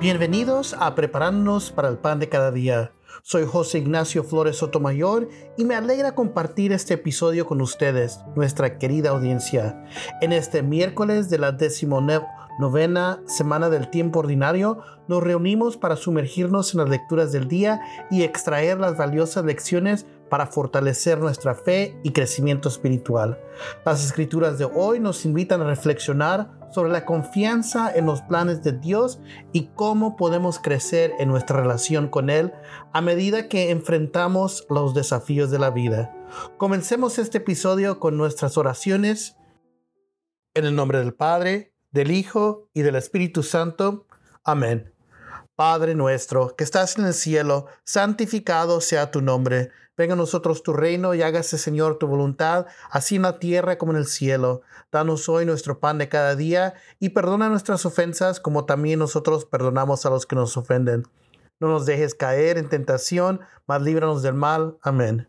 Bienvenidos a Prepararnos para el Pan de Cada Día. Soy José Ignacio Flores Sotomayor y me alegra compartir este episodio con ustedes, nuestra querida audiencia. En este miércoles de la decimonovena semana del tiempo ordinario, nos reunimos para sumergirnos en las lecturas del día y extraer las valiosas lecciones para fortalecer nuestra fe y crecimiento espiritual. Las escrituras de hoy nos invitan a reflexionar sobre la confianza en los planes de Dios y cómo podemos crecer en nuestra relación con Él a medida que enfrentamos los desafíos de la vida. Comencemos este episodio con nuestras oraciones. En el nombre del Padre, del Hijo y del Espíritu Santo. Amén. Padre nuestro, que estás en el cielo, santificado sea tu nombre. Venga a nosotros tu reino y hágase, Señor, tu voluntad, así en la tierra como en el cielo. Danos hoy nuestro pan de cada día y perdona nuestras ofensas como también nosotros perdonamos a los que nos ofenden. No nos dejes caer en tentación, mas líbranos del mal. Amén.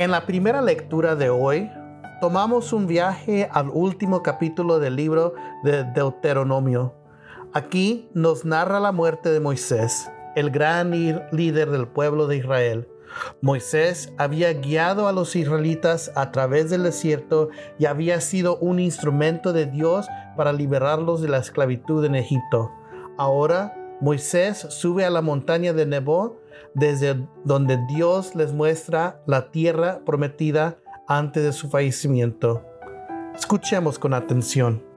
En la primera lectura de hoy, tomamos un viaje al último capítulo del libro de Deuteronomio. Aquí nos narra la muerte de Moisés, el gran líder del pueblo de Israel. Moisés había guiado a los israelitas a través del desierto y había sido un instrumento de Dios para liberarlos de la esclavitud en Egipto. Ahora Moisés sube a la montaña de Nebo desde donde Dios les muestra la tierra prometida antes de su fallecimiento. Escuchemos con atención.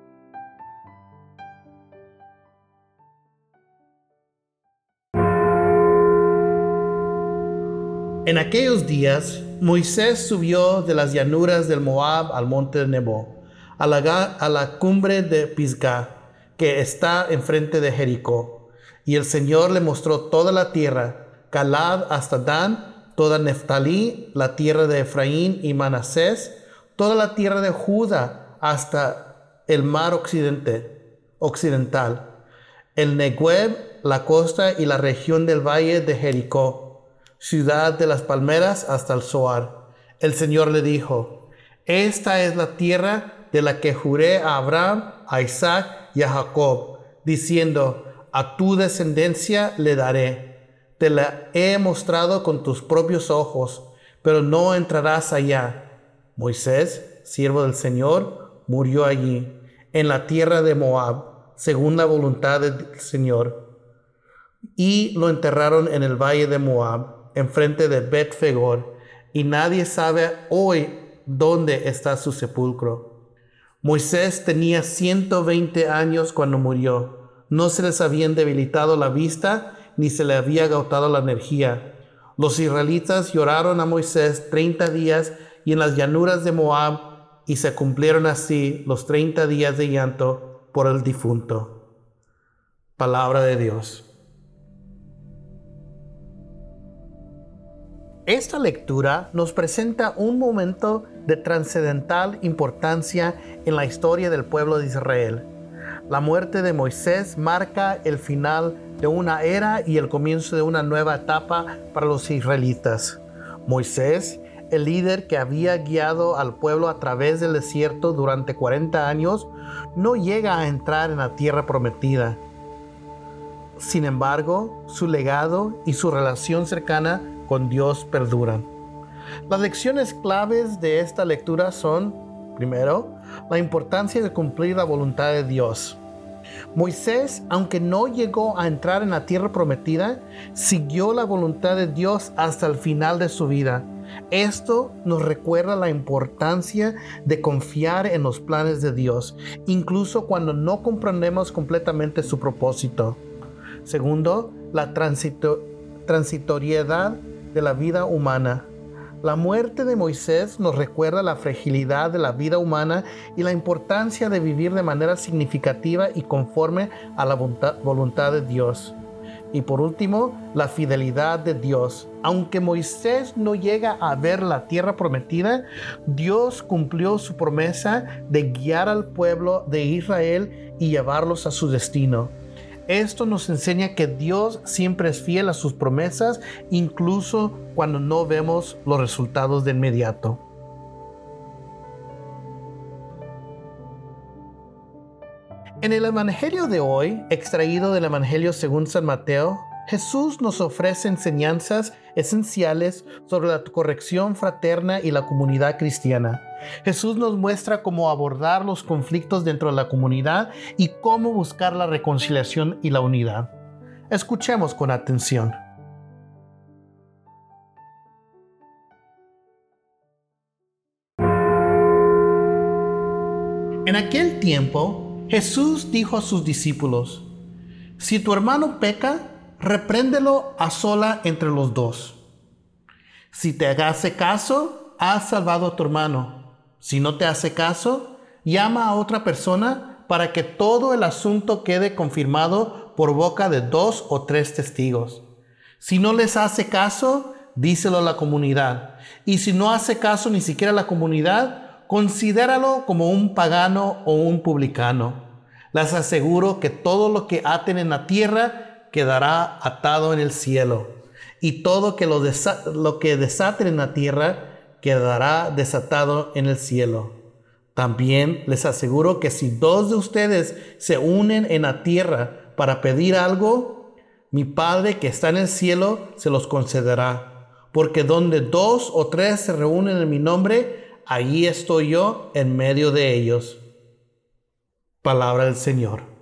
En aquellos días, Moisés subió de las llanuras del Moab al monte de Nebo, a la, a la cumbre de Pisgah, que está enfrente de Jericó. Y el Señor le mostró toda la tierra, Calad hasta Dan, toda Neftalí, la tierra de Efraín y Manasés, toda la tierra de Judá hasta el mar occidental, el Negueb, la costa y la región del valle de Jericó, ciudad de las palmeras hasta el Zoar. El Señor le dijo, esta es la tierra de la que juré a Abraham, a Isaac y a Jacob, diciendo, a tu descendencia le daré te la he mostrado con tus propios ojos, pero no entrarás allá. Moisés, siervo del Señor, murió allí, en la tierra de Moab, según la voluntad del Señor. Y lo enterraron en el valle de Moab, enfrente de Bet Fegor, y nadie sabe hoy dónde está su sepulcro. Moisés tenía 120 años cuando murió. No se les habían debilitado la vista ni se le había agotado la energía. Los israelitas lloraron a Moisés treinta días y en las llanuras de Moab, y se cumplieron así los treinta días de llanto por el difunto. Palabra de Dios. Esta lectura nos presenta un momento de trascendental importancia en la historia del pueblo de Israel. La muerte de Moisés marca el final de una era y el comienzo de una nueva etapa para los israelitas. Moisés, el líder que había guiado al pueblo a través del desierto durante 40 años, no llega a entrar en la tierra prometida. Sin embargo, su legado y su relación cercana con Dios perduran. Las lecciones claves de esta lectura son, primero, la importancia de cumplir la voluntad de Dios. Moisés, aunque no llegó a entrar en la tierra prometida, siguió la voluntad de Dios hasta el final de su vida. Esto nos recuerda la importancia de confiar en los planes de Dios, incluso cuando no comprendemos completamente su propósito. Segundo, la transitoriedad de la vida humana. La muerte de Moisés nos recuerda la fragilidad de la vida humana y la importancia de vivir de manera significativa y conforme a la voluntad de Dios. Y por último, la fidelidad de Dios. Aunque Moisés no llega a ver la tierra prometida, Dios cumplió su promesa de guiar al pueblo de Israel y llevarlos a su destino. Esto nos enseña que Dios siempre es fiel a sus promesas, incluso cuando no vemos los resultados de inmediato. En el Evangelio de hoy, extraído del Evangelio según San Mateo, Jesús nos ofrece enseñanzas esenciales sobre la corrección fraterna y la comunidad cristiana. Jesús nos muestra cómo abordar los conflictos dentro de la comunidad y cómo buscar la reconciliación y la unidad. Escuchemos con atención. En aquel tiempo, Jesús dijo a sus discípulos, si tu hermano peca, repréndelo a sola entre los dos. Si te hace caso, has salvado a tu hermano. Si no te hace caso, llama a otra persona para que todo el asunto quede confirmado por boca de dos o tres testigos. Si no les hace caso, díselo a la comunidad. Y si no hace caso ni siquiera a la comunidad, considéralo como un pagano o un publicano. Les aseguro que todo lo que aten en la tierra quedará atado en el cielo, y todo que lo, lo que desaten en la tierra quedará desatado en el cielo. También les aseguro que si dos de ustedes se unen en la tierra para pedir algo, mi Padre que está en el cielo se los concederá. Porque donde dos o tres se reúnen en mi nombre, Allí estoy yo en medio de ellos. Palabra del Señor.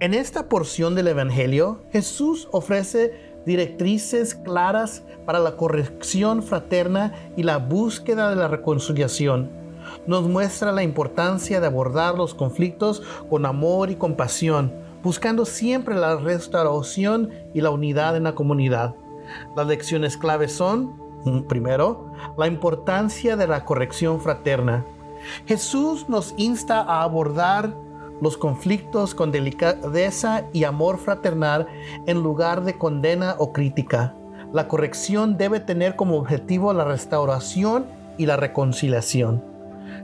En esta porción del Evangelio, Jesús ofrece directrices claras para la corrección fraterna y la búsqueda de la reconciliación. Nos muestra la importancia de abordar los conflictos con amor y compasión, buscando siempre la restauración y la unidad en la comunidad. Las lecciones claves son Primero, la importancia de la corrección fraterna. Jesús nos insta a abordar los conflictos con delicadeza y amor fraternal en lugar de condena o crítica. La corrección debe tener como objetivo la restauración y la reconciliación.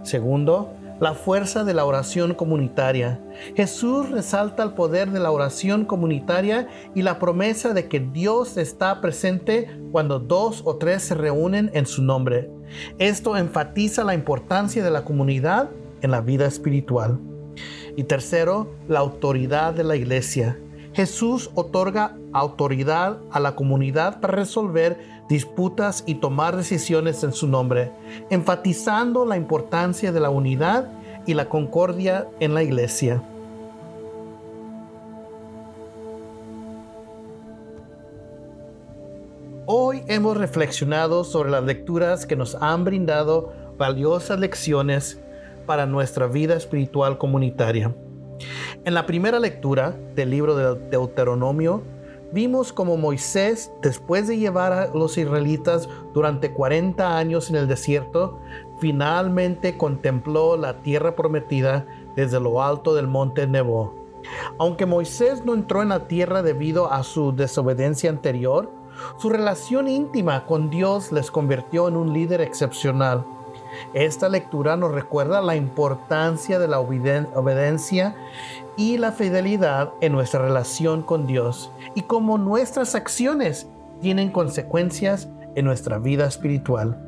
Segundo, la fuerza de la oración comunitaria. Jesús resalta el poder de la oración comunitaria y la promesa de que Dios está presente cuando dos o tres se reúnen en su nombre. Esto enfatiza la importancia de la comunidad en la vida espiritual. Y tercero, la autoridad de la iglesia. Jesús otorga autoridad a la comunidad para resolver disputas y tomar decisiones en su nombre, enfatizando la importancia de la unidad y la concordia en la iglesia. Hoy hemos reflexionado sobre las lecturas que nos han brindado valiosas lecciones para nuestra vida espiritual comunitaria. En la primera lectura del libro de Deuteronomio, vimos como Moisés, después de llevar a los israelitas durante 40 años en el desierto, finalmente contempló la tierra prometida desde lo alto del monte Nebo. Aunque Moisés no entró en la tierra debido a su desobediencia anterior, su relación íntima con Dios les convirtió en un líder excepcional. Esta lectura nos recuerda la importancia de la obediencia y la fidelidad en nuestra relación con Dios y cómo nuestras acciones tienen consecuencias en nuestra vida espiritual.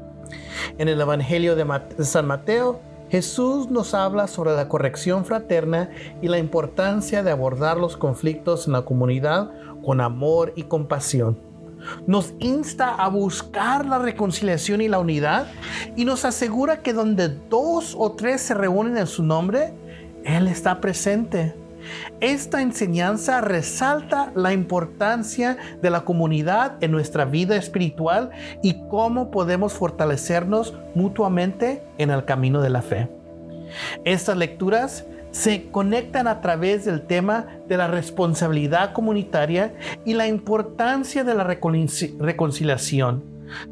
En el Evangelio de San Mateo, Jesús nos habla sobre la corrección fraterna y la importancia de abordar los conflictos en la comunidad con amor y compasión nos insta a buscar la reconciliación y la unidad y nos asegura que donde dos o tres se reúnen en su nombre, Él está presente. Esta enseñanza resalta la importancia de la comunidad en nuestra vida espiritual y cómo podemos fortalecernos mutuamente en el camino de la fe. Estas lecturas se conectan a través del tema de la responsabilidad comunitaria y la importancia de la reconciliación.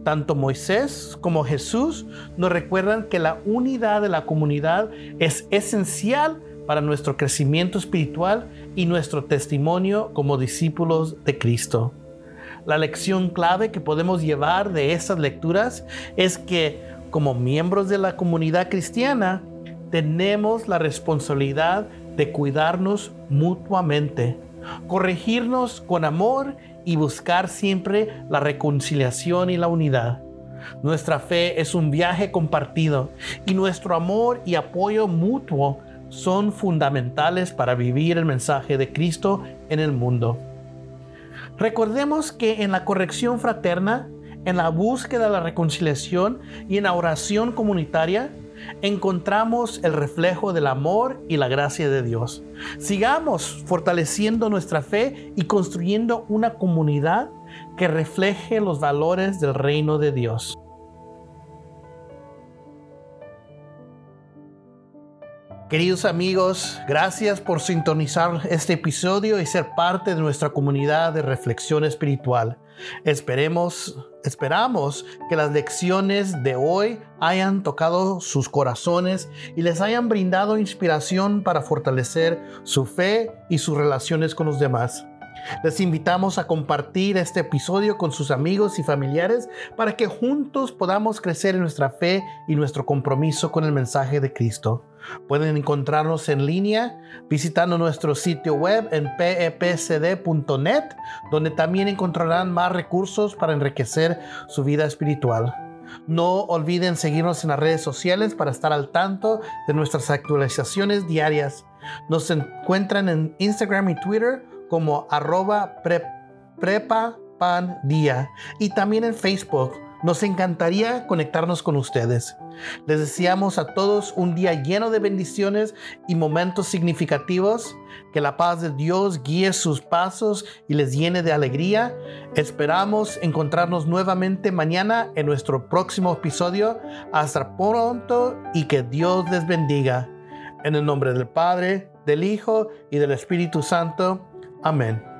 Tanto Moisés como Jesús nos recuerdan que la unidad de la comunidad es esencial para nuestro crecimiento espiritual y nuestro testimonio como discípulos de Cristo. La lección clave que podemos llevar de estas lecturas es que como miembros de la comunidad cristiana tenemos la responsabilidad de cuidarnos mutuamente, corregirnos con amor y buscar siempre la reconciliación y la unidad. Nuestra fe es un viaje compartido y nuestro amor y apoyo mutuo son fundamentales para vivir el mensaje de Cristo en el mundo. Recordemos que en la corrección fraterna, en la búsqueda de la reconciliación y en la oración comunitaria, encontramos el reflejo del amor y la gracia de Dios. Sigamos fortaleciendo nuestra fe y construyendo una comunidad que refleje los valores del reino de Dios. Queridos amigos, gracias por sintonizar este episodio y ser parte de nuestra comunidad de reflexión espiritual. Esperemos, esperamos que las lecciones de hoy hayan tocado sus corazones y les hayan brindado inspiración para fortalecer su fe y sus relaciones con los demás. Les invitamos a compartir este episodio con sus amigos y familiares para que juntos podamos crecer en nuestra fe y nuestro compromiso con el mensaje de Cristo. Pueden encontrarnos en línea visitando nuestro sitio web en pepcd.net, donde también encontrarán más recursos para enriquecer su vida espiritual. No olviden seguirnos en las redes sociales para estar al tanto de nuestras actualizaciones diarias. Nos encuentran en Instagram y Twitter como arroba prepa pan día y también en Facebook. Nos encantaría conectarnos con ustedes. Les deseamos a todos un día lleno de bendiciones y momentos significativos. Que la paz de Dios guíe sus pasos y les llene de alegría. Esperamos encontrarnos nuevamente mañana en nuestro próximo episodio. Hasta pronto y que Dios les bendiga. En el nombre del Padre, del Hijo y del Espíritu Santo. Amén.